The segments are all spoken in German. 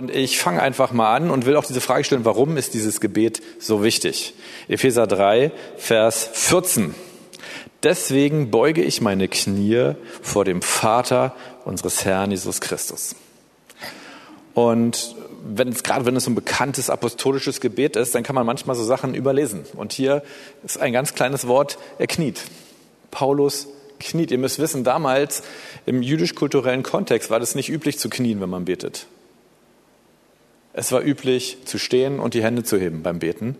Und ich fange einfach mal an und will auch diese Frage stellen, warum ist dieses Gebet so wichtig? Epheser 3, Vers 14. Deswegen beuge ich meine Knie vor dem Vater unseres Herrn Jesus Christus. Und wenn es, gerade wenn es so ein bekanntes apostolisches Gebet ist, dann kann man manchmal so Sachen überlesen. Und hier ist ein ganz kleines Wort, er kniet. Paulus kniet. Ihr müsst wissen, damals im jüdisch-kulturellen Kontext war das nicht üblich zu knien, wenn man betet. Es war üblich zu stehen und die Hände zu heben beim Beten.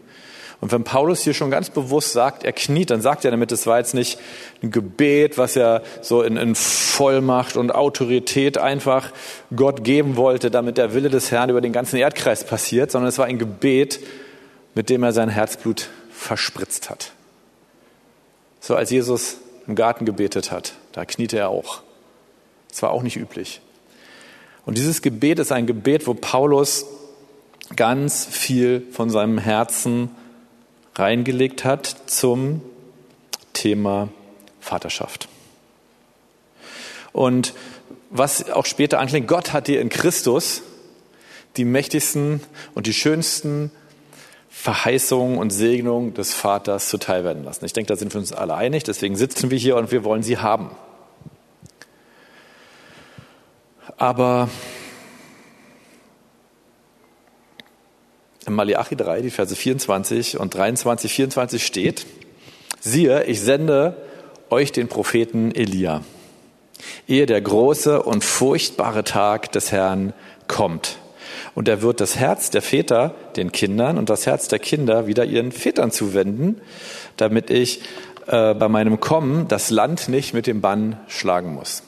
Und wenn Paulus hier schon ganz bewusst sagt, er kniet, dann sagt er damit, es war jetzt nicht ein Gebet, was er so in, in Vollmacht und Autorität einfach Gott geben wollte, damit der Wille des Herrn über den ganzen Erdkreis passiert, sondern es war ein Gebet, mit dem er sein Herzblut verspritzt hat. So als Jesus im Garten gebetet hat, da kniete er auch. Das war auch nicht üblich. Und dieses Gebet ist ein Gebet, wo Paulus ganz viel von seinem Herzen reingelegt hat zum Thema Vaterschaft. Und was auch später anklingt, Gott hat dir in Christus die mächtigsten und die schönsten Verheißungen und Segnungen des Vaters zuteil werden lassen. Ich denke, da sind wir uns alle einig, deswegen sitzen wir hier und wir wollen sie haben. Aber in Malachi 3, die Verse 24 und 23, 24 steht, siehe, ich sende euch den Propheten Elia, ehe der große und furchtbare Tag des Herrn kommt. Und er wird das Herz der Väter den Kindern und das Herz der Kinder wieder ihren Vätern zuwenden, damit ich äh, bei meinem Kommen das Land nicht mit dem Bann schlagen muss.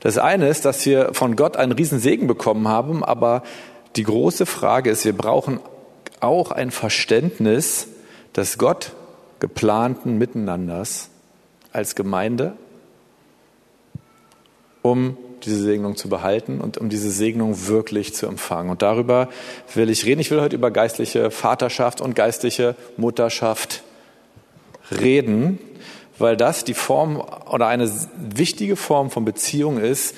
Das eine ist, dass wir von Gott einen Riesensegen bekommen haben, aber die große Frage ist, wir brauchen auch ein Verständnis des Gott geplanten Miteinanders als Gemeinde, um diese Segnung zu behalten und um diese Segnung wirklich zu empfangen. Und darüber will ich reden. Ich will heute über geistliche Vaterschaft und geistliche Mutterschaft reden, weil das die Form oder eine wichtige Form von Beziehung ist,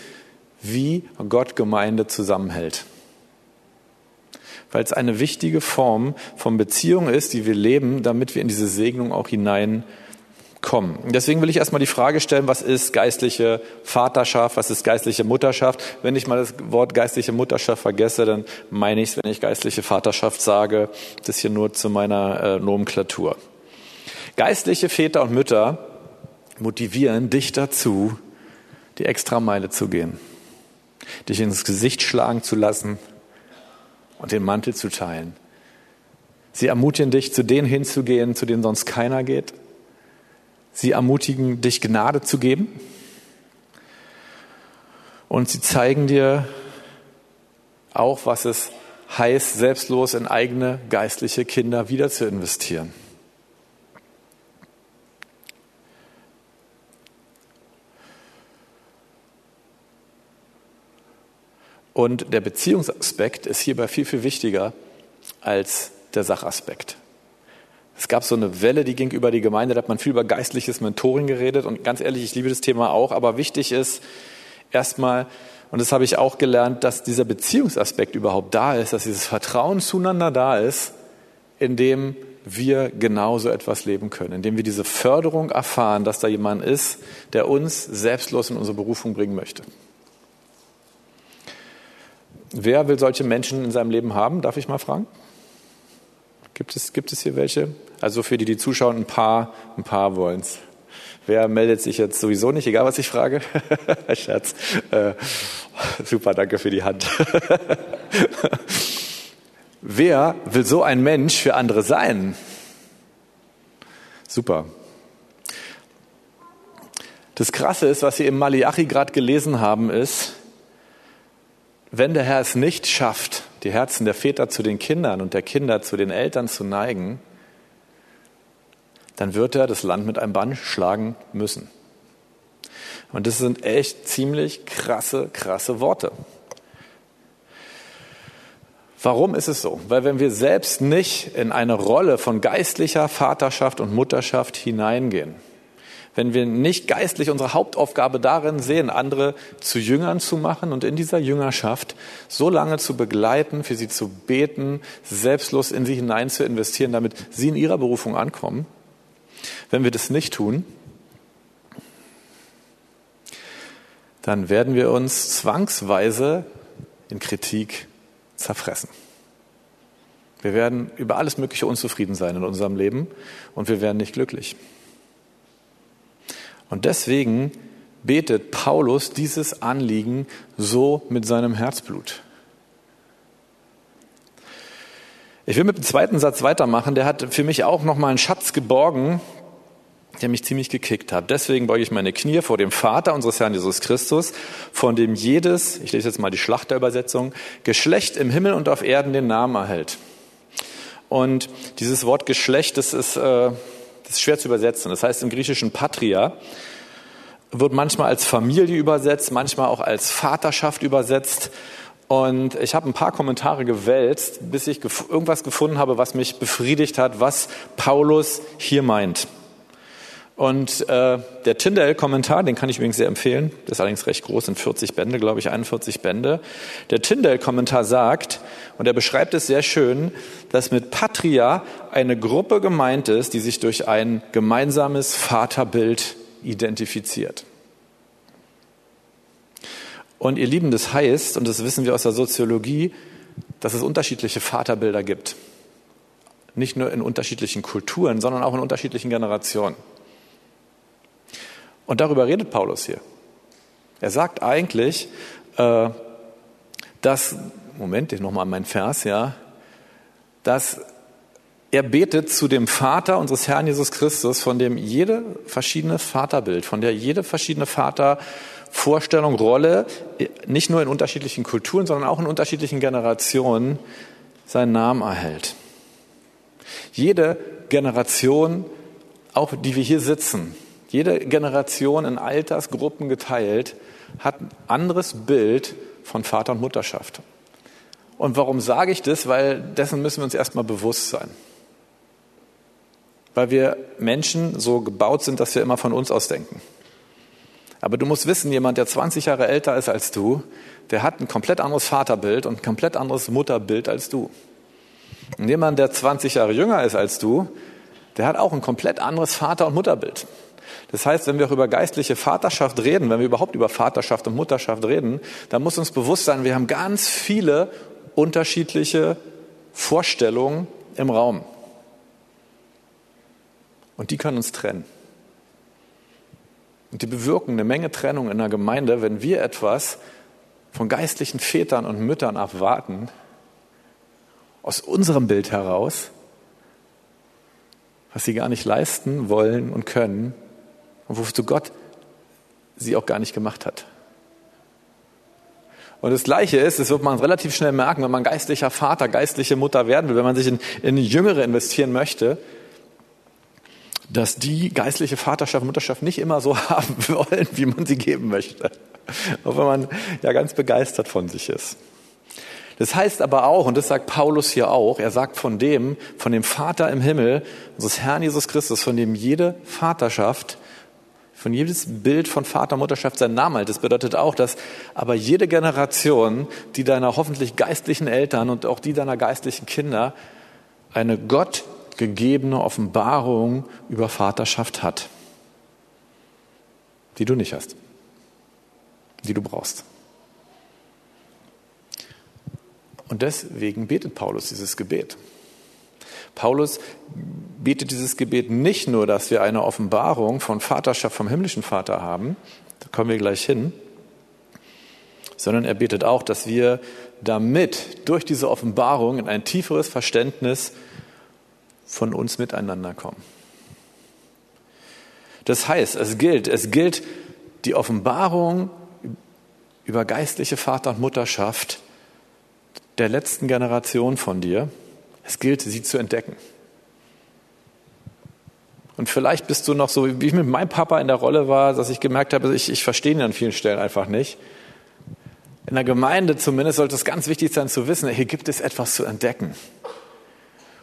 wie Gott Gemeinde zusammenhält weil es eine wichtige Form von Beziehung ist, die wir leben, damit wir in diese Segnung auch hineinkommen. Deswegen will ich erstmal die Frage stellen, was ist geistliche Vaterschaft, was ist geistliche Mutterschaft? Wenn ich mal das Wort geistliche Mutterschaft vergesse, dann meine ich es, wenn ich geistliche Vaterschaft sage, das hier nur zu meiner äh, Nomenklatur. Geistliche Väter und Mütter motivieren dich dazu, die Extrameile zu gehen, dich ins Gesicht schlagen zu lassen, und den Mantel zu teilen. Sie ermutigen dich, zu denen hinzugehen, zu denen sonst keiner geht. Sie ermutigen dich, Gnade zu geben. Und sie zeigen dir auch, was es heißt, selbstlos in eigene geistliche Kinder wieder zu investieren. Und der Beziehungsaspekt ist hierbei viel, viel wichtiger als der Sachaspekt. Es gab so eine Welle, die ging über die Gemeinde, da hat man viel über geistliches Mentoring geredet und ganz ehrlich, ich liebe das Thema auch, aber wichtig ist erstmal, und das habe ich auch gelernt, dass dieser Beziehungsaspekt überhaupt da ist, dass dieses Vertrauen zueinander da ist, indem wir genauso etwas leben können, indem wir diese Förderung erfahren, dass da jemand ist, der uns selbstlos in unsere Berufung bringen möchte. Wer will solche Menschen in seinem Leben haben? Darf ich mal fragen? Gibt es, gibt es hier welche? Also für die, die zuschauen, ein paar, ein paar wollen es. Wer meldet sich jetzt sowieso nicht, egal was ich frage? Scherz. Äh, super, danke für die Hand. Wer will so ein Mensch für andere sein? Super. Das Krasse ist, was Sie im Malachi gerade gelesen haben, ist, wenn der Herr es nicht schafft, die Herzen der Väter zu den Kindern und der Kinder zu den Eltern zu neigen, dann wird er das Land mit einem Bann schlagen müssen. Und das sind echt ziemlich krasse, krasse Worte. Warum ist es so? Weil wenn wir selbst nicht in eine Rolle von geistlicher Vaterschaft und Mutterschaft hineingehen, wenn wir nicht geistlich unsere Hauptaufgabe darin sehen, andere zu Jüngern zu machen und in dieser Jüngerschaft so lange zu begleiten, für sie zu beten, selbstlos in sie hinein zu investieren, damit sie in ihrer Berufung ankommen. Wenn wir das nicht tun, dann werden wir uns zwangsweise in Kritik zerfressen. Wir werden über alles Mögliche unzufrieden sein in unserem Leben und wir werden nicht glücklich. Und deswegen betet Paulus dieses Anliegen so mit seinem Herzblut. Ich will mit dem zweiten Satz weitermachen. Der hat für mich auch nochmal einen Schatz geborgen, der mich ziemlich gekickt hat. Deswegen beuge ich meine Knie vor dem Vater unseres Herrn Jesus Christus, von dem jedes, ich lese jetzt mal die Schlachterübersetzung, Geschlecht im Himmel und auf Erden den Namen erhält. Und dieses Wort Geschlecht, das ist, äh, das ist schwer zu übersetzen. Das heißt im griechischen Patria wird manchmal als Familie übersetzt, manchmal auch als Vaterschaft übersetzt. Und ich habe ein paar Kommentare gewälzt, bis ich irgendwas gefunden habe, was mich befriedigt hat, was Paulus hier meint. Und äh, der Tyndale-Kommentar, den kann ich übrigens sehr empfehlen, das ist allerdings recht groß, sind 40 Bände, glaube ich, 41 Bände. Der Tyndale-Kommentar sagt, und er beschreibt es sehr schön, dass mit Patria eine Gruppe gemeint ist, die sich durch ein gemeinsames Vaterbild identifiziert. Und ihr Lieben, das heißt, und das wissen wir aus der Soziologie, dass es unterschiedliche Vaterbilder gibt. Nicht nur in unterschiedlichen Kulturen, sondern auch in unterschiedlichen Generationen. Und darüber redet Paulus hier. Er sagt eigentlich, äh, dass, Moment, ich nochmal mein Vers, ja, dass er betet zu dem Vater unseres Herrn Jesus Christus, von dem jede verschiedene Vaterbild, von der jede verschiedene Vatervorstellung, Rolle, nicht nur in unterschiedlichen Kulturen, sondern auch in unterschiedlichen Generationen seinen Namen erhält. Jede Generation, auch die wir hier sitzen, jede Generation in Altersgruppen geteilt, hat ein anderes Bild von Vater und Mutterschaft. Und warum sage ich das? Weil dessen müssen wir uns erstmal bewusst sein. Weil wir Menschen so gebaut sind, dass wir immer von uns aus denken. Aber du musst wissen, jemand, der 20 Jahre älter ist als du, der hat ein komplett anderes Vaterbild und ein komplett anderes Mutterbild als du. Und jemand, der 20 Jahre jünger ist als du, der hat auch ein komplett anderes Vater- und Mutterbild. Das heißt, wenn wir auch über geistliche Vaterschaft reden, wenn wir überhaupt über Vaterschaft und Mutterschaft reden, dann muss uns bewusst sein, wir haben ganz viele unterschiedliche Vorstellungen im Raum. Und die können uns trennen. Und die bewirken eine Menge Trennung in der Gemeinde, wenn wir etwas von geistlichen Vätern und Müttern erwarten, aus unserem Bild heraus, was sie gar nicht leisten wollen und können, und wozu Gott sie auch gar nicht gemacht hat. Und das Gleiche ist, das wird man relativ schnell merken, wenn man geistlicher Vater, geistliche Mutter werden will, wenn man sich in, in Jüngere investieren möchte, dass die geistliche Vaterschaft, Mutterschaft nicht immer so haben wollen, wie man sie geben möchte. Auch wenn man ja ganz begeistert von sich ist. Das heißt aber auch, und das sagt Paulus hier auch, er sagt von dem, von dem Vater im Himmel, unseres Herrn Jesus Christus, von dem jede Vaterschaft von jedes Bild von Vater, Mutterschaft seinen Namen hat. Das bedeutet auch, dass aber jede Generation, die deiner hoffentlich geistlichen Eltern und auch die deiner geistlichen Kinder eine Gott gegebene Offenbarung über Vaterschaft hat, die du nicht hast, die du brauchst. Und deswegen betet Paulus dieses Gebet. Paulus bietet dieses Gebet nicht nur, dass wir eine Offenbarung von Vaterschaft vom himmlischen Vater haben, da kommen wir gleich hin, sondern er betet auch, dass wir damit durch diese Offenbarung in ein tieferes Verständnis von uns miteinander kommen. Das heißt, es gilt, es gilt die Offenbarung über geistliche Vater- und Mutterschaft der letzten Generation von dir, es gilt, sie zu entdecken. Und vielleicht bist du noch so, wie ich mit meinem Papa in der Rolle war, dass ich gemerkt habe, ich, ich verstehe ihn an vielen Stellen einfach nicht. In der Gemeinde zumindest sollte es ganz wichtig sein zu wissen, hier gibt es etwas zu entdecken.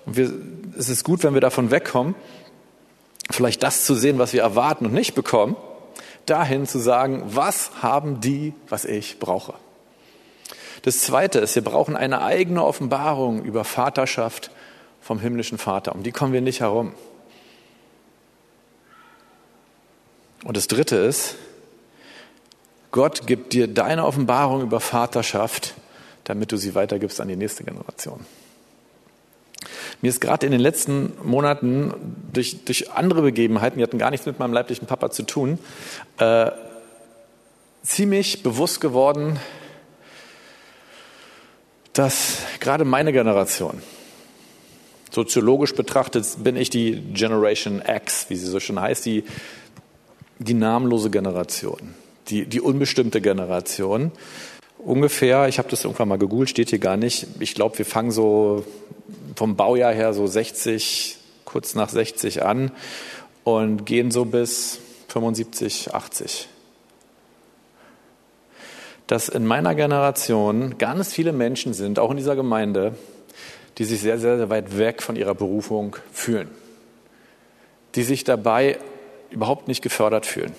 Und wir, es ist gut, wenn wir davon wegkommen, vielleicht das zu sehen, was wir erwarten und nicht bekommen, dahin zu sagen, was haben die, was ich brauche. Das Zweite ist, wir brauchen eine eigene Offenbarung über Vaterschaft vom himmlischen Vater. Um die kommen wir nicht herum. Und das Dritte ist, Gott gibt dir deine Offenbarung über Vaterschaft, damit du sie weitergibst an die nächste Generation. Mir ist gerade in den letzten Monaten durch, durch andere Begebenheiten, die hatten gar nichts mit meinem leiblichen Papa zu tun, äh, ziemlich bewusst geworden, dass gerade meine Generation, soziologisch betrachtet bin ich die Generation X, wie sie so schon heißt, die, die namenlose Generation, die, die unbestimmte Generation. Ungefähr, ich habe das irgendwann mal gegoogelt, steht hier gar nicht. Ich glaube, wir fangen so vom Baujahr her so 60, kurz nach 60 an und gehen so bis 75, 80. Dass in meiner Generation ganz viele Menschen sind, auch in dieser Gemeinde, die sich sehr, sehr, sehr weit weg von ihrer Berufung fühlen, die sich dabei überhaupt nicht gefördert fühlen.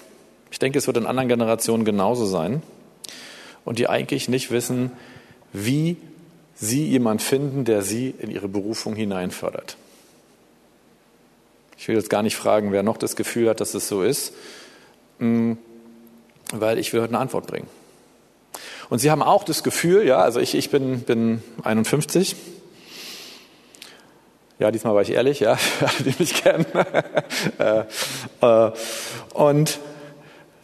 Ich denke, es wird in anderen Generationen genauso sein und die eigentlich nicht wissen, wie sie jemand finden, der sie in ihre Berufung hineinfördert. Ich will jetzt gar nicht fragen, wer noch das Gefühl hat, dass es so ist, mm, weil ich will heute eine Antwort bringen. Und sie haben auch das Gefühl, ja, also ich, ich bin, bin 51. Ja, diesmal war ich ehrlich, ja, die mich kennen. Äh, äh, und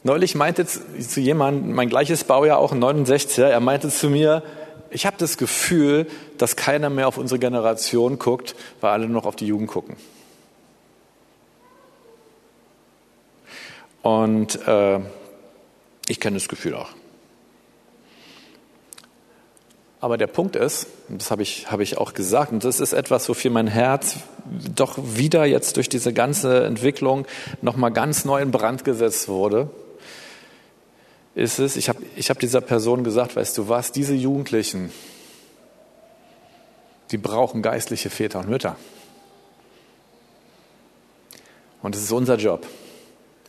neulich meinte zu jemandem, mein gleiches Baujahr, auch ein 69er, er meinte zu mir, ich habe das Gefühl, dass keiner mehr auf unsere Generation guckt, weil alle noch auf die Jugend gucken. Und äh, ich kenne das Gefühl auch. Aber der Punkt ist, und das habe ich, habe ich auch gesagt, und das ist etwas, wofür mein Herz doch wieder jetzt durch diese ganze Entwicklung nochmal ganz neu in Brand gesetzt wurde, ist es, ich habe ich hab dieser Person gesagt, weißt du was, diese Jugendlichen, die brauchen geistliche Väter und Mütter. Und es ist unser Job.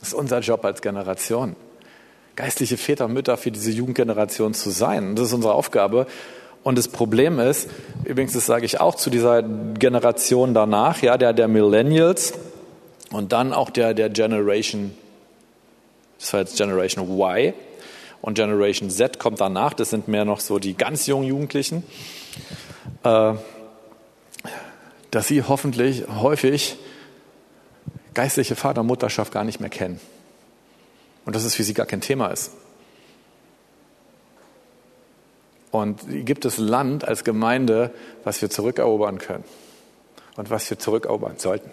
Es ist unser Job als Generation, geistliche Väter und Mütter für diese Jugendgeneration zu sein. Und das ist unsere Aufgabe. Und das Problem ist, übrigens, das sage ich auch zu dieser Generation danach, ja, der, der Millennials und dann auch der, der Generation, das war jetzt Generation Y und Generation Z kommt danach, das sind mehr noch so die ganz jungen Jugendlichen, äh, dass sie hoffentlich häufig geistliche Vater- und Mutterschaft gar nicht mehr kennen. Und dass es für sie gar kein Thema ist. Und gibt es Land als Gemeinde, was wir zurückerobern können und was wir zurückerobern sollten.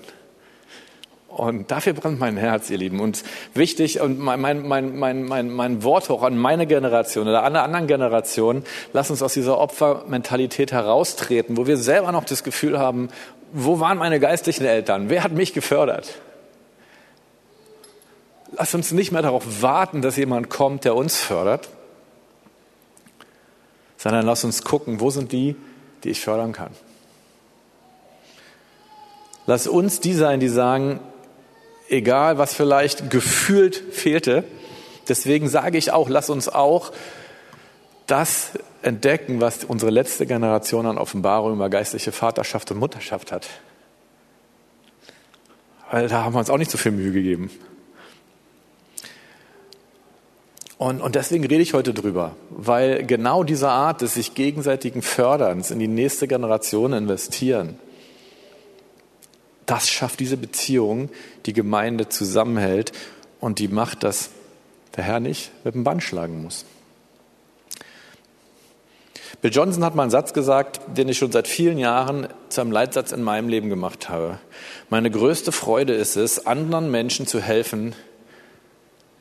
Und dafür brennt mein Herz, ihr Lieben. Und wichtig, und mein, mein, mein, mein, mein, Wort auch an meine Generation oder an anderen Generationen, lass uns aus dieser Opfermentalität heraustreten, wo wir selber noch das Gefühl haben, wo waren meine geistlichen Eltern? Wer hat mich gefördert? Lass uns nicht mehr darauf warten, dass jemand kommt, der uns fördert, sondern lass uns gucken, wo sind die, die ich fördern kann. Lass uns die sein, die sagen, egal was vielleicht gefühlt fehlte, deswegen sage ich auch, lass uns auch das entdecken, was unsere letzte Generation an Offenbarung über geistliche Vaterschaft und Mutterschaft hat. Weil da haben wir uns auch nicht so viel Mühe gegeben. Und, und deswegen rede ich heute drüber, weil genau diese Art des sich gegenseitigen Förderns in die nächste Generation investieren, das schafft diese Beziehung, die Gemeinde zusammenhält und die macht, dass der Herr nicht mit dem Band schlagen muss. Bill Johnson hat mal einen Satz gesagt, den ich schon seit vielen Jahren zu einem Leitsatz in meinem Leben gemacht habe. Meine größte Freude ist es, anderen Menschen zu helfen,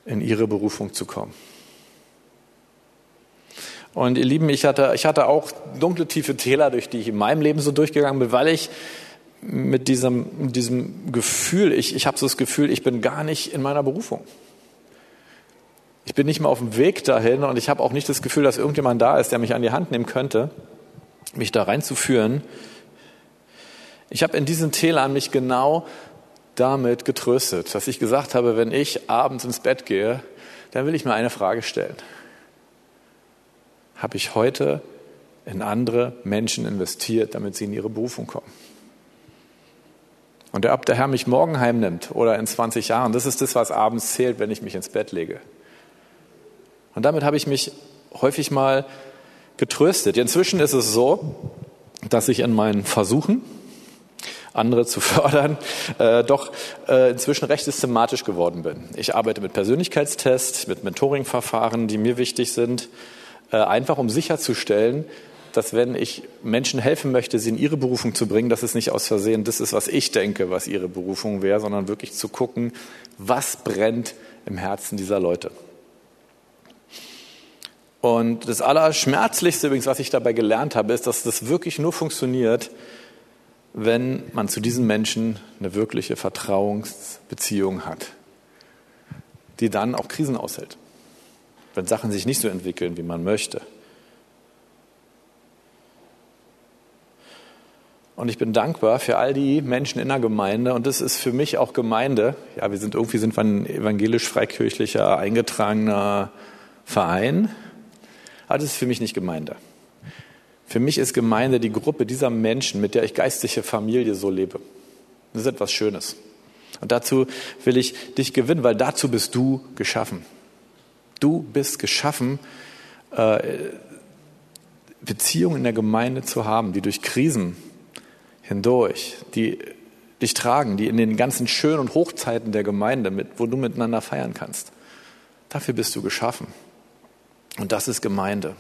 in ihre Berufung zu kommen. Und ihr Lieben, ich hatte, ich hatte auch dunkle, tiefe Täler, durch die ich in meinem Leben so durchgegangen bin, weil ich mit diesem, diesem Gefühl, ich, ich habe so das Gefühl, ich bin gar nicht in meiner Berufung. Ich bin nicht mehr auf dem Weg dahin und ich habe auch nicht das Gefühl, dass irgendjemand da ist, der mich an die Hand nehmen könnte, mich da reinzuführen. Ich habe in diesen Tälern mich genau damit getröstet, dass ich gesagt habe, wenn ich abends ins Bett gehe, dann will ich mir eine Frage stellen. Habe ich heute in andere Menschen investiert, damit sie in ihre Berufung kommen? Und ob der Herr mich morgen heimnimmt oder in 20 Jahren, das ist das, was abends zählt, wenn ich mich ins Bett lege. Und damit habe ich mich häufig mal getröstet. Inzwischen ist es so, dass ich in meinen Versuchen, andere zu fördern, äh, doch äh, inzwischen recht systematisch geworden bin. Ich arbeite mit Persönlichkeitstests, mit Mentoring-Verfahren, die mir wichtig sind, einfach um sicherzustellen, dass wenn ich Menschen helfen möchte, sie in ihre Berufung zu bringen, dass es nicht aus Versehen das ist, was ich denke, was ihre Berufung wäre, sondern wirklich zu gucken, was brennt im Herzen dieser Leute. Und das Allerschmerzlichste übrigens, was ich dabei gelernt habe, ist, dass das wirklich nur funktioniert, wenn man zu diesen Menschen eine wirkliche Vertrauensbeziehung hat, die dann auch Krisen aushält, wenn Sachen sich nicht so entwickeln, wie man möchte. Und ich bin dankbar für all die Menschen in der Gemeinde. Und das ist für mich auch Gemeinde. Ja, wir sind irgendwie sind wir ein evangelisch-freikirchlicher eingetragener Verein. Aber das ist für mich nicht Gemeinde. Für mich ist Gemeinde die Gruppe dieser Menschen, mit der ich geistliche Familie so lebe. Das ist etwas Schönes. Und dazu will ich dich gewinnen, weil dazu bist du geschaffen. Du bist geschaffen, äh, Beziehungen in der Gemeinde zu haben, die durch Krisen hindurch, die dich tragen, die in den ganzen Schön- und Hochzeiten der Gemeinde, mit, wo du miteinander feiern kannst. Dafür bist du geschaffen. Und das ist Gemeinde.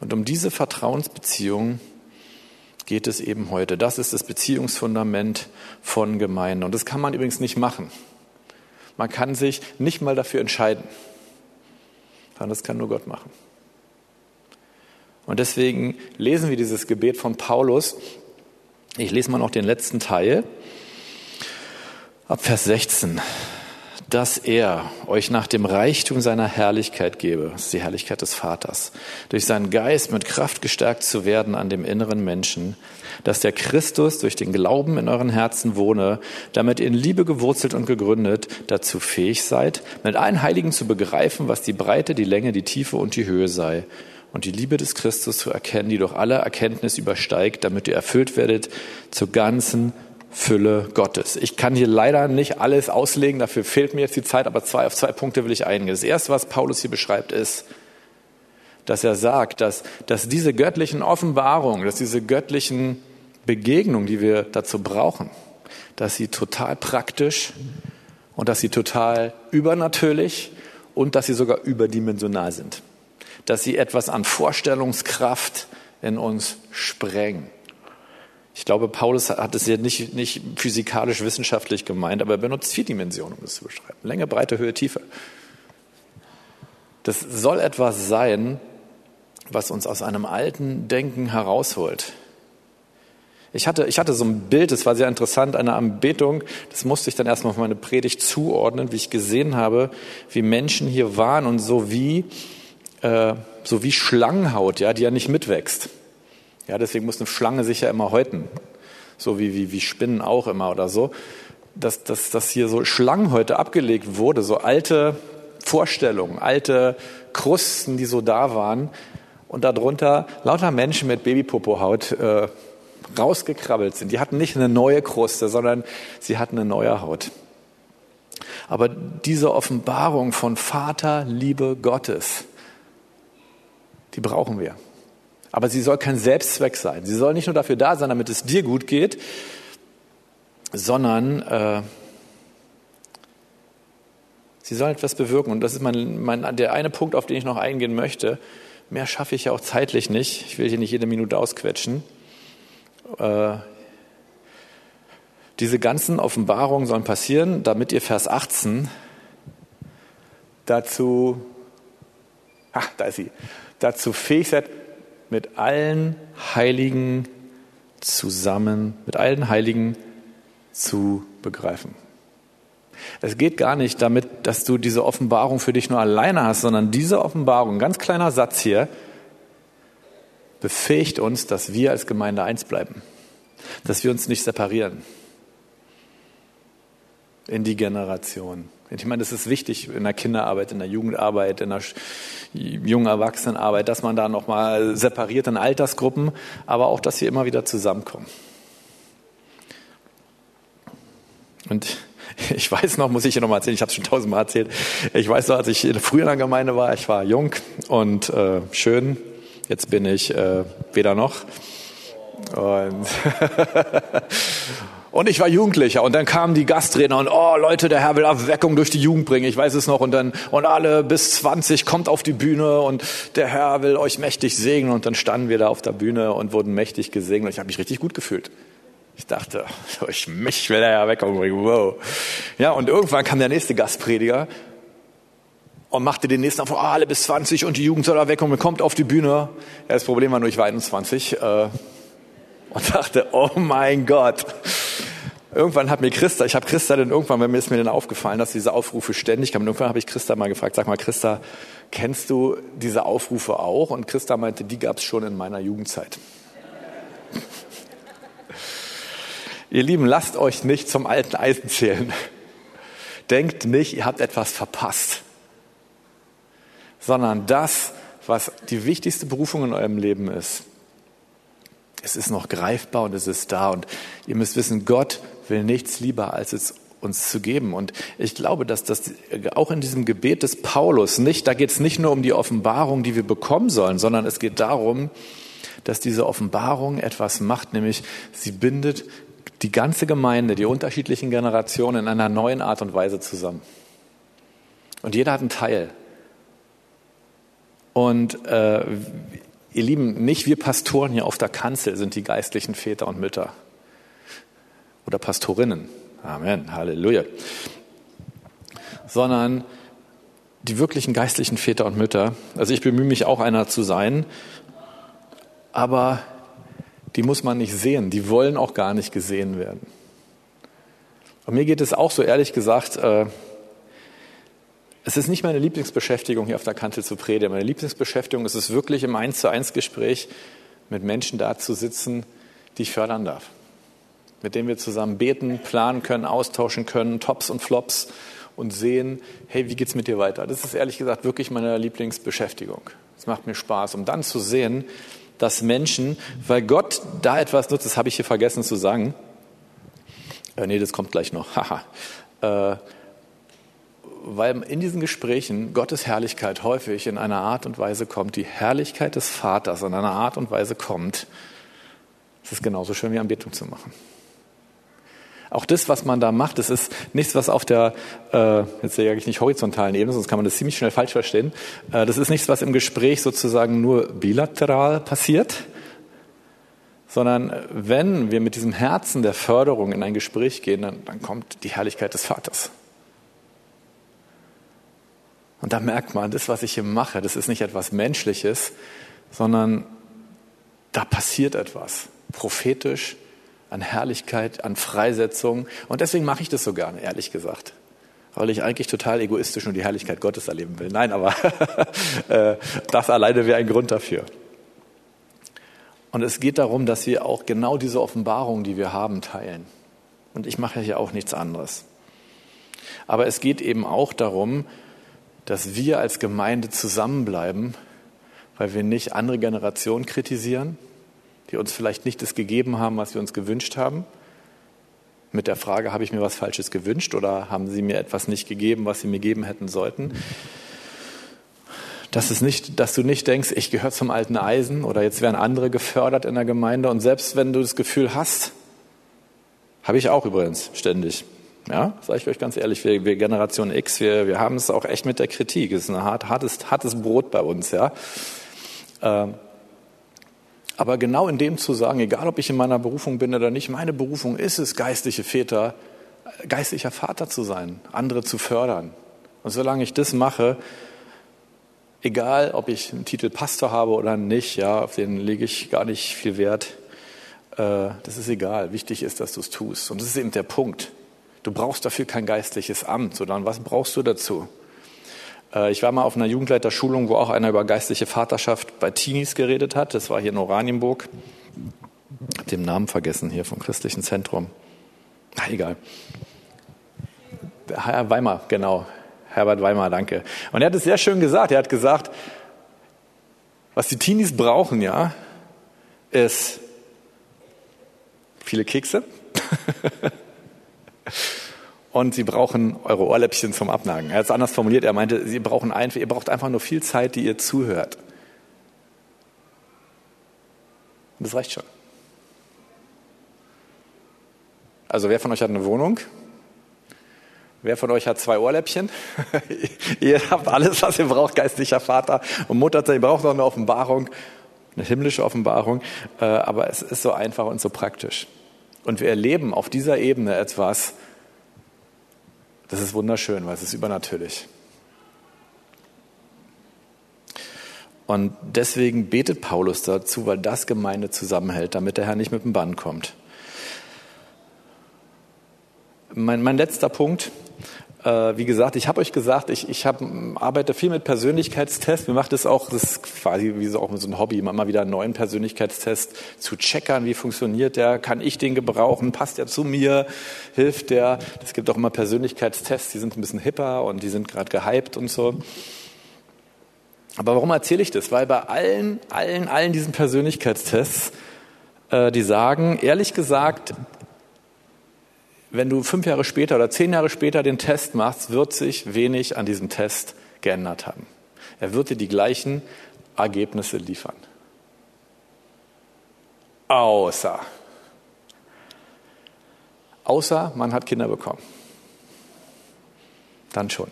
Und um diese Vertrauensbeziehung geht es eben heute. Das ist das Beziehungsfundament von Gemeinde. Und das kann man übrigens nicht machen. Man kann sich nicht mal dafür entscheiden. Sondern das kann nur Gott machen. Und deswegen lesen wir dieses Gebet von Paulus ich lese mal noch den letzten Teil. Ab Vers 16. Dass er euch nach dem Reichtum seiner Herrlichkeit gebe, das ist die Herrlichkeit des Vaters, durch seinen Geist mit Kraft gestärkt zu werden an dem inneren Menschen, dass der Christus durch den Glauben in euren Herzen wohne, damit ihr in Liebe gewurzelt und gegründet dazu fähig seid, mit allen Heiligen zu begreifen, was die Breite, die Länge, die Tiefe und die Höhe sei und die Liebe des Christus zu erkennen, die durch alle Erkenntnis übersteigt, damit ihr erfüllt werdet zur ganzen Fülle Gottes. Ich kann hier leider nicht alles auslegen, dafür fehlt mir jetzt die Zeit, aber zwei, auf zwei Punkte will ich eingehen. Das erste, was Paulus hier beschreibt, ist, dass er sagt, dass, dass diese göttlichen Offenbarungen, dass diese göttlichen Begegnungen, die wir dazu brauchen, dass sie total praktisch und dass sie total übernatürlich und dass sie sogar überdimensional sind dass sie etwas an Vorstellungskraft in uns sprengen. Ich glaube, Paulus hat es ja nicht, nicht physikalisch wissenschaftlich gemeint, aber er benutzt vier Dimensionen, um es zu beschreiben. Länge, Breite, Höhe, Tiefe. Das soll etwas sein, was uns aus einem alten Denken herausholt. Ich hatte, ich hatte so ein Bild, das war sehr interessant, eine Anbetung, das musste ich dann erstmal auf meine Predigt zuordnen, wie ich gesehen habe, wie Menschen hier waren und so wie äh, so wie Schlangenhaut, ja, die ja nicht mitwächst. Ja, deswegen muss eine Schlange sich ja immer häuten. So wie, wie, wie Spinnen auch immer oder so. Dass, dass, dass hier so Schlangenhäute abgelegt wurde, so alte Vorstellungen, alte Krusten, die so da waren. Und darunter lauter Menschen mit Babypopohaut äh, rausgekrabbelt sind. Die hatten nicht eine neue Kruste, sondern sie hatten eine neue Haut. Aber diese Offenbarung von Vater, Liebe Gottes, die brauchen wir. Aber sie soll kein Selbstzweck sein. Sie soll nicht nur dafür da sein, damit es dir gut geht, sondern äh, sie soll etwas bewirken. Und das ist mein, mein, der eine Punkt, auf den ich noch eingehen möchte. Mehr schaffe ich ja auch zeitlich nicht. Ich will hier nicht jede Minute ausquetschen. Äh, diese ganzen Offenbarungen sollen passieren, damit ihr Vers 18 dazu, ach, da ist sie, dazu fähig seid, mit allen Heiligen zusammen, mit allen Heiligen zu begreifen. Es geht gar nicht damit, dass du diese Offenbarung für dich nur alleine hast, sondern diese Offenbarung, ganz kleiner Satz hier, befähigt uns, dass wir als Gemeinde eins bleiben, dass wir uns nicht separieren. in die Generation. Ich meine, das ist wichtig in der Kinderarbeit, in der Jugendarbeit, in der jungen Erwachsenenarbeit, dass man da nochmal separiert in Altersgruppen, aber auch, dass wir immer wieder zusammenkommen. Und ich weiß noch, muss ich hier nochmal erzählen, ich habe es schon tausendmal erzählt. Ich weiß noch, als ich früher in der Gemeinde war, ich war jung und äh, schön. Jetzt bin ich äh, weder noch. Und Und ich war Jugendlicher. Und dann kamen die Gastredner und oh Leute, der Herr will Erweckung durch die Jugend bringen, ich weiß es noch. Und dann und alle bis 20 kommt auf die Bühne und der Herr will euch mächtig segnen. Und dann standen wir da auf der Bühne und wurden mächtig gesegnet. Und ich habe mich richtig gut gefühlt. Ich dachte, durch mich will der Herr Erweckung bringen, wow. Ja, und irgendwann kam der nächste Gastprediger und machte den nächsten auf, oh, alle bis 20 und die Jugend soll Erweckung, kommt auf die Bühne. Ja, das Problem war nur, ich war 21 äh, und dachte, oh mein Gott, Irgendwann hat mir Christa, ich habe Christa dann irgendwann, wenn mir ist mir dann aufgefallen, dass diese Aufrufe ständig kamen. Irgendwann habe ich Christa mal gefragt, sag mal Christa, kennst du diese Aufrufe auch? Und Christa meinte, die gab es schon in meiner Jugendzeit. ihr Lieben, lasst euch nicht zum alten Eisen zählen. Denkt nicht, ihr habt etwas verpasst, sondern das, was die wichtigste Berufung in eurem Leben ist, es ist noch greifbar und es ist da. Und ihr müsst wissen, Gott will nichts lieber, als es uns zu geben. Und ich glaube, dass das auch in diesem Gebet des Paulus nicht, da geht es nicht nur um die Offenbarung, die wir bekommen sollen, sondern es geht darum, dass diese Offenbarung etwas macht, nämlich sie bindet die ganze Gemeinde, die unterschiedlichen Generationen in einer neuen Art und Weise zusammen. Und jeder hat einen Teil. Und äh, ihr Lieben, nicht wir Pastoren hier auf der Kanzel sind die geistlichen Väter und Mütter oder Pastorinnen. Amen, Halleluja. Sondern die wirklichen geistlichen Väter und Mütter. Also ich bemühe mich auch einer zu sein, aber die muss man nicht sehen. Die wollen auch gar nicht gesehen werden. Und mir geht es auch so ehrlich gesagt, äh, es ist nicht meine Lieblingsbeschäftigung, hier auf der Kante zu predigen. Meine Lieblingsbeschäftigung ist es wirklich im Eins zu eins Gespräch mit Menschen da zu sitzen, die ich fördern darf mit denen wir zusammen beten, planen können, austauschen können, Tops und Flops und sehen, hey, wie geht's mit dir weiter? Das ist ehrlich gesagt wirklich meine Lieblingsbeschäftigung. Es macht mir Spaß, um dann zu sehen, dass Menschen, weil Gott da etwas nutzt, das habe ich hier vergessen zu sagen. Äh, nee, das kommt gleich noch. Haha. äh, weil in diesen Gesprächen Gottes Herrlichkeit häufig in einer Art und Weise kommt, die Herrlichkeit des Vaters in einer Art und Weise kommt, es ist genauso schön wie Anbetung zu machen. Auch das, was man da macht, das ist nichts, was auf der, äh, jetzt sage ich nicht horizontalen Ebene, sonst kann man das ziemlich schnell falsch verstehen. Äh, das ist nichts, was im Gespräch sozusagen nur bilateral passiert, sondern wenn wir mit diesem Herzen der Förderung in ein Gespräch gehen, dann, dann kommt die Herrlichkeit des Vaters. Und da merkt man, das, was ich hier mache, das ist nicht etwas Menschliches, sondern da passiert etwas, prophetisch, an Herrlichkeit, an Freisetzung. Und deswegen mache ich das so gerne, ehrlich gesagt. Weil ich eigentlich total egoistisch nur die Herrlichkeit Gottes erleben will. Nein, aber äh, das alleine wäre ein Grund dafür. Und es geht darum, dass wir auch genau diese Offenbarung, die wir haben, teilen. Und ich mache hier auch nichts anderes. Aber es geht eben auch darum, dass wir als Gemeinde zusammenbleiben, weil wir nicht andere Generationen kritisieren, die uns vielleicht nicht das gegeben haben, was wir uns gewünscht haben. Mit der Frage, habe ich mir was Falsches gewünscht oder haben sie mir etwas nicht gegeben, was sie mir geben hätten sollten? Dass, es nicht, dass du nicht denkst, ich gehöre zum alten Eisen oder jetzt werden andere gefördert in der Gemeinde. Und selbst wenn du das Gefühl hast, habe ich auch übrigens ständig. Ja, sage ich euch ganz ehrlich, wir, wir Generation X, wir, wir haben es auch echt mit der Kritik. Es ist ein hart, hartes, hartes Brot bei uns. Ja. Ähm, aber genau in dem zu sagen, egal ob ich in meiner Berufung bin oder nicht, meine Berufung ist es, geistliche Väter, geistlicher Vater zu sein, andere zu fördern. Und solange ich das mache, egal ob ich einen Titel Pastor habe oder nicht, ja, auf den lege ich gar nicht viel Wert. Äh, das ist egal. Wichtig ist, dass du es tust. Und das ist eben der Punkt. Du brauchst dafür kein geistliches Amt, sondern was brauchst du dazu? Äh, ich war mal auf einer Jugendleiterschulung, wo auch einer über geistliche Vaterschaft bei Teenies geredet hat. Das war hier in Oranienburg. Den Namen vergessen hier vom christlichen Zentrum. Na, egal. Herr Weimar, genau. Herbert Weimar, danke. Und er hat es sehr schön gesagt. Er hat gesagt, was die Teenies brauchen, ja, ist viele Kekse. und sie brauchen eure Ohrläppchen zum Abnagen. Er hat es anders formuliert. Er meinte, sie brauchen einfach, ihr braucht einfach nur viel Zeit, die ihr zuhört. Und das reicht schon. Also wer von euch hat eine Wohnung? Wer von euch hat zwei Ohrläppchen? ihr habt alles, was ihr braucht, geistlicher Vater und Mutter. Ihr braucht noch eine Offenbarung, eine himmlische Offenbarung. Äh, aber es ist so einfach und so praktisch. Und wir erleben auf dieser Ebene etwas, das ist wunderschön, weil es ist übernatürlich. Und deswegen betet Paulus dazu, weil das Gemeinde zusammenhält, damit der Herr nicht mit dem Bann kommt. Mein, mein letzter Punkt, wie gesagt, ich habe euch gesagt, ich, ich hab, arbeite viel mit Persönlichkeitstests. Mir macht es auch, das ist quasi wie so, auch so ein Hobby, immer wieder einen neuen Persönlichkeitstest zu checkern, wie funktioniert der, kann ich den gebrauchen, passt der zu mir, hilft der. Es gibt auch immer Persönlichkeitstests, die sind ein bisschen hipper und die sind gerade gehypt und so. Aber warum erzähle ich das? Weil bei allen, allen, allen diesen Persönlichkeitstests, äh, die sagen, ehrlich gesagt, wenn du fünf Jahre später oder zehn Jahre später den Test machst, wird sich wenig an diesem Test geändert haben. Er wird dir die gleichen Ergebnisse liefern. Außer, außer man hat Kinder bekommen. Dann schon.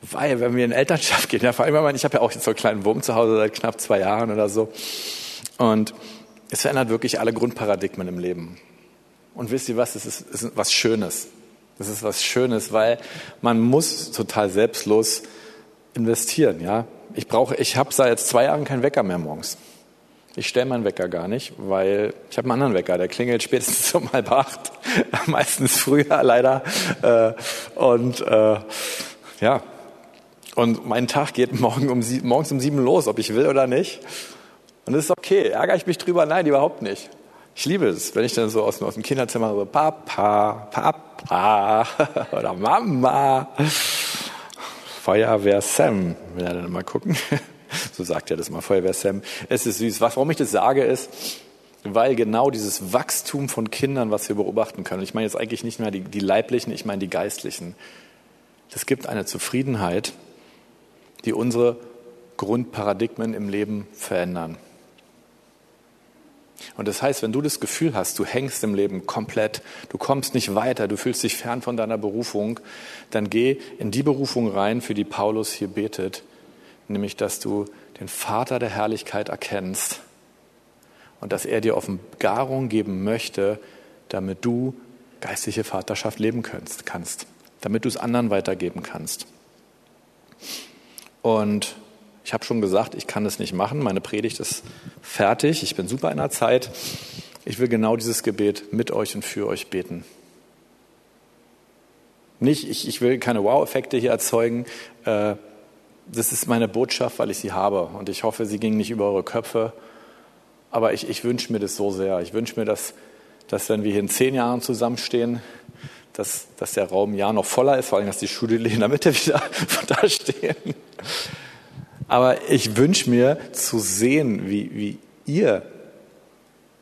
Weil, wenn wir in Elternschaft gehen, ja, vor allem, ich habe ja auch jetzt so einen kleinen Wurm zu Hause seit knapp zwei Jahren oder so. Und es verändert wirklich alle Grundparadigmen im Leben. Und wisst ihr was? Es ist, es ist was Schönes. Das ist was Schönes, weil man muss total selbstlos investieren. Ja, ich brauche, ich habe seit jetzt zwei Jahren keinen Wecker mehr morgens. Ich stelle meinen Wecker gar nicht, weil ich habe einen anderen Wecker, der klingelt spätestens um halb acht, meistens früher leider. Äh, und äh, ja, und mein Tag geht morgen um, morgens um sieben los, ob ich will oder nicht. Und das ist okay. Ärgere ich mich drüber? Nein, überhaupt nicht. Ich liebe es, wenn ich dann so aus, aus dem Kinderzimmer so Papa, Papa oder Mama, Feuerwehr Sam, will er dann mal gucken. So sagt er das mal, Feuerwehr Sam. Es ist süß. warum ich das sage, ist, weil genau dieses Wachstum von Kindern, was wir beobachten können, ich meine jetzt eigentlich nicht mehr die, die leiblichen, ich meine die geistlichen, das gibt eine Zufriedenheit, die unsere Grundparadigmen im Leben verändern. Und das heißt, wenn du das Gefühl hast, du hängst im Leben komplett, du kommst nicht weiter, du fühlst dich fern von deiner Berufung, dann geh in die Berufung rein, für die Paulus hier betet, nämlich dass du den Vater der Herrlichkeit erkennst und dass er dir Offenbarung geben möchte, damit du geistliche Vaterschaft leben kannst, damit du es anderen weitergeben kannst. Und ich habe schon gesagt, ich kann es nicht machen. Meine Predigt ist fertig. Ich bin super in der Zeit. Ich will genau dieses Gebet mit euch und für euch beten. Nicht, ich, ich will keine Wow-Effekte hier erzeugen. Äh, das ist meine Botschaft, weil ich sie habe. Und ich hoffe, sie ging nicht über eure Köpfe. Aber ich, ich wünsche mir das so sehr. Ich wünsche mir, dass, dass wenn wir hier in zehn Jahren zusammenstehen, dass, dass der Raum ja noch voller ist, vor allem, dass die Schule in der Mitte wieder da stehen. Aber ich wünsche mir zu sehen, wie, wie ihr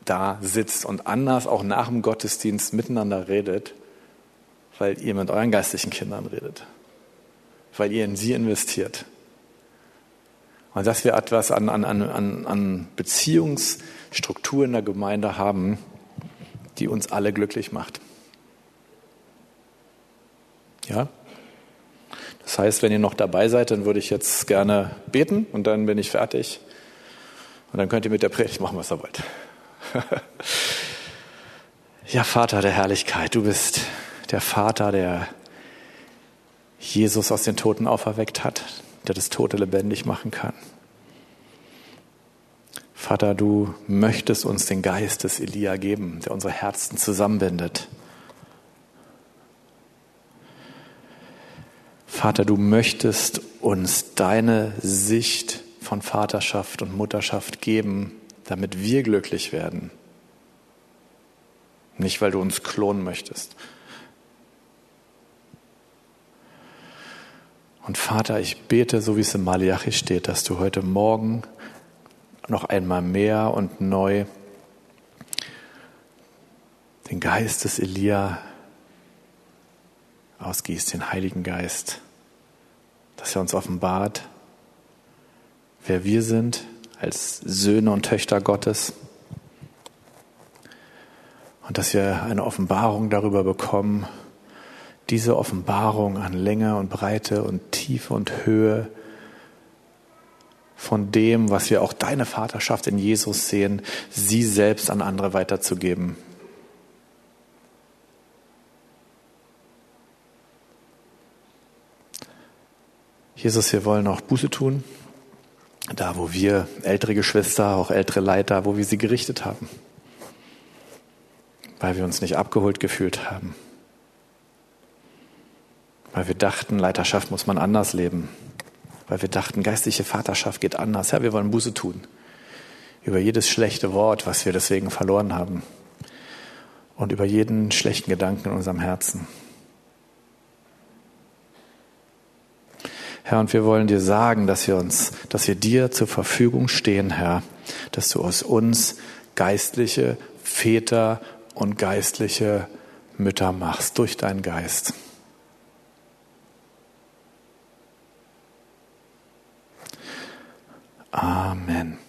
da sitzt und anders auch nach dem Gottesdienst miteinander redet, weil ihr mit euren geistlichen Kindern redet, weil ihr in sie investiert. Und dass wir etwas an, an, an, an Beziehungsstruktur in der Gemeinde haben, die uns alle glücklich macht. Ja? Das heißt, wenn ihr noch dabei seid, dann würde ich jetzt gerne beten und dann bin ich fertig. Und dann könnt ihr mit der Predigt machen, was ihr wollt. ja, Vater der Herrlichkeit, du bist der Vater, der Jesus aus den Toten auferweckt hat, der das Tote lebendig machen kann. Vater, du möchtest uns den Geist des Elia geben, der unsere Herzen zusammenbindet Vater, du möchtest uns deine Sicht von Vaterschaft und Mutterschaft geben, damit wir glücklich werden. Nicht, weil du uns klonen möchtest. Und Vater, ich bete, so wie es im Malachi steht, dass du heute Morgen noch einmal mehr und neu den Geist des Elia ausgießt, den Heiligen Geist, dass er uns offenbart, wer wir sind als Söhne und Töchter Gottes und dass wir eine Offenbarung darüber bekommen, diese Offenbarung an Länge und Breite und Tiefe und Höhe von dem, was wir auch deine Vaterschaft in Jesus sehen, sie selbst an andere weiterzugeben. Jesus, wir wollen auch Buße tun, da wo wir ältere Geschwister, auch ältere Leiter, wo wir sie gerichtet haben, weil wir uns nicht abgeholt gefühlt haben, weil wir dachten, Leiterschaft muss man anders leben, weil wir dachten, geistliche Vaterschaft geht anders. Ja, wir wollen Buße tun. Über jedes schlechte Wort, was wir deswegen verloren haben. Und über jeden schlechten Gedanken in unserem Herzen. Herr, und wir wollen dir sagen, dass wir uns, dass wir dir zur Verfügung stehen, Herr, dass du aus uns geistliche Väter und geistliche Mütter machst durch deinen Geist. Amen.